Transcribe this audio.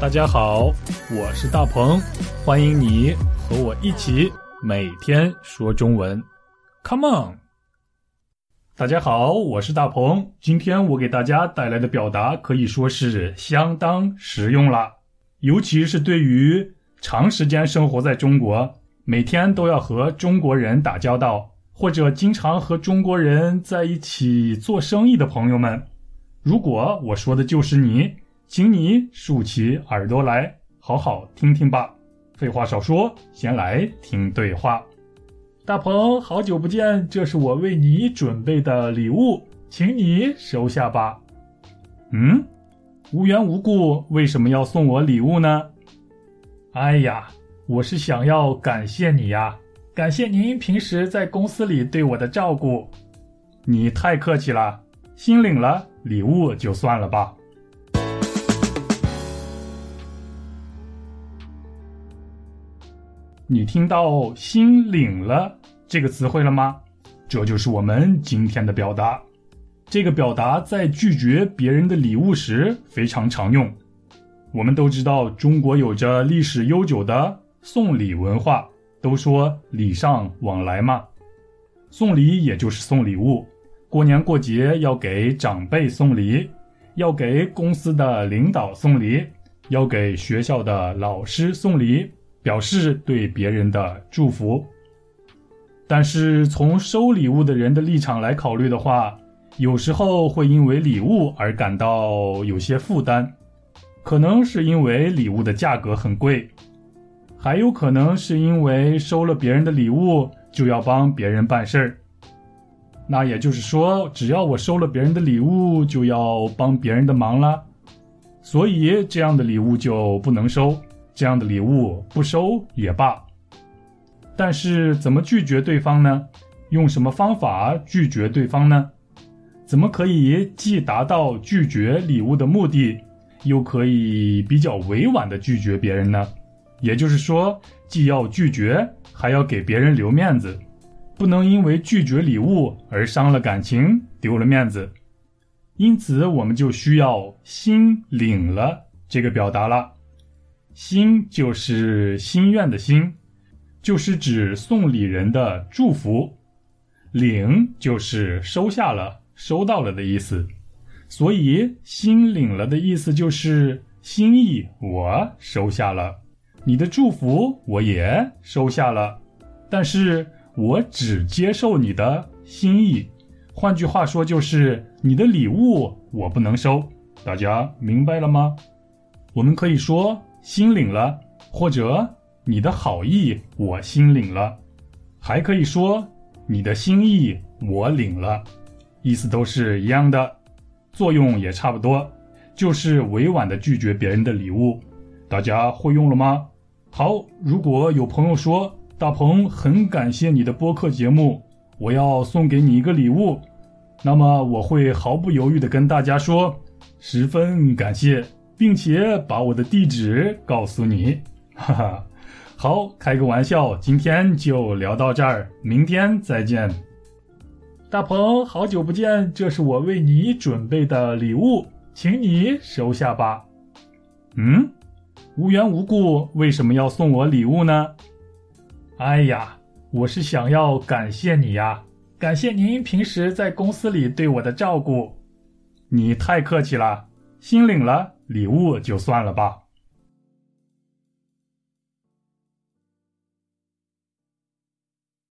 大家好，我是大鹏，欢迎你和我一起每天说中文，Come on！大家好，我是大鹏，今天我给大家带来的表达可以说是相当实用了，尤其是对于长时间生活在中国，每天都要和中国人打交道，或者经常和中国人在一起做生意的朋友们，如果我说的就是你。请你竖起耳朵来，好好听听吧。废话少说，先来听对话。大鹏，好久不见，这是我为你准备的礼物，请你收下吧。嗯，无缘无故为什么要送我礼物呢？哎呀，我是想要感谢你呀，感谢您平时在公司里对我的照顾。你太客气了，心领了，礼物就算了吧。你听到“心领了”这个词汇了吗？这就是我们今天的表达。这个表达在拒绝别人的礼物时非常常用。我们都知道，中国有着历史悠久的送礼文化，都说礼尚往来嘛。送礼也就是送礼物，过年过节要给长辈送礼，要给公司的领导送礼，要给学校的老师送礼。表示对别人的祝福，但是从收礼物的人的立场来考虑的话，有时候会因为礼物而感到有些负担，可能是因为礼物的价格很贵，还有可能是因为收了别人的礼物就要帮别人办事儿。那也就是说，只要我收了别人的礼物，就要帮别人的忙了，所以这样的礼物就不能收。这样的礼物不收也罢，但是怎么拒绝对方呢？用什么方法拒绝对方呢？怎么可以既达到拒绝礼物的目的，又可以比较委婉的拒绝别人呢？也就是说，既要拒绝，还要给别人留面子，不能因为拒绝礼物而伤了感情，丢了面子。因此，我们就需要心领了这个表达了。心就是心愿的心，就是指送礼人的祝福；领就是收下了、收到了的意思。所以，心领了的意思就是心意我收下了，你的祝福我也收下了，但是我只接受你的心意。换句话说，就是你的礼物我不能收。大家明白了吗？我们可以说。心领了，或者你的好意我心领了，还可以说你的心意我领了，意思都是一样的，作用也差不多，就是委婉的拒绝别人的礼物。大家会用了吗？好，如果有朋友说大鹏很感谢你的播客节目，我要送给你一个礼物，那么我会毫不犹豫的跟大家说，十分感谢。并且把我的地址告诉你，哈哈，好，开个玩笑，今天就聊到这儿，明天再见。大鹏，好久不见，这是我为你准备的礼物，请你收下吧。嗯，无缘无故为什么要送我礼物呢？哎呀，我是想要感谢你呀，感谢您平时在公司里对我的照顾。你太客气了，心领了。礼物就算了吧。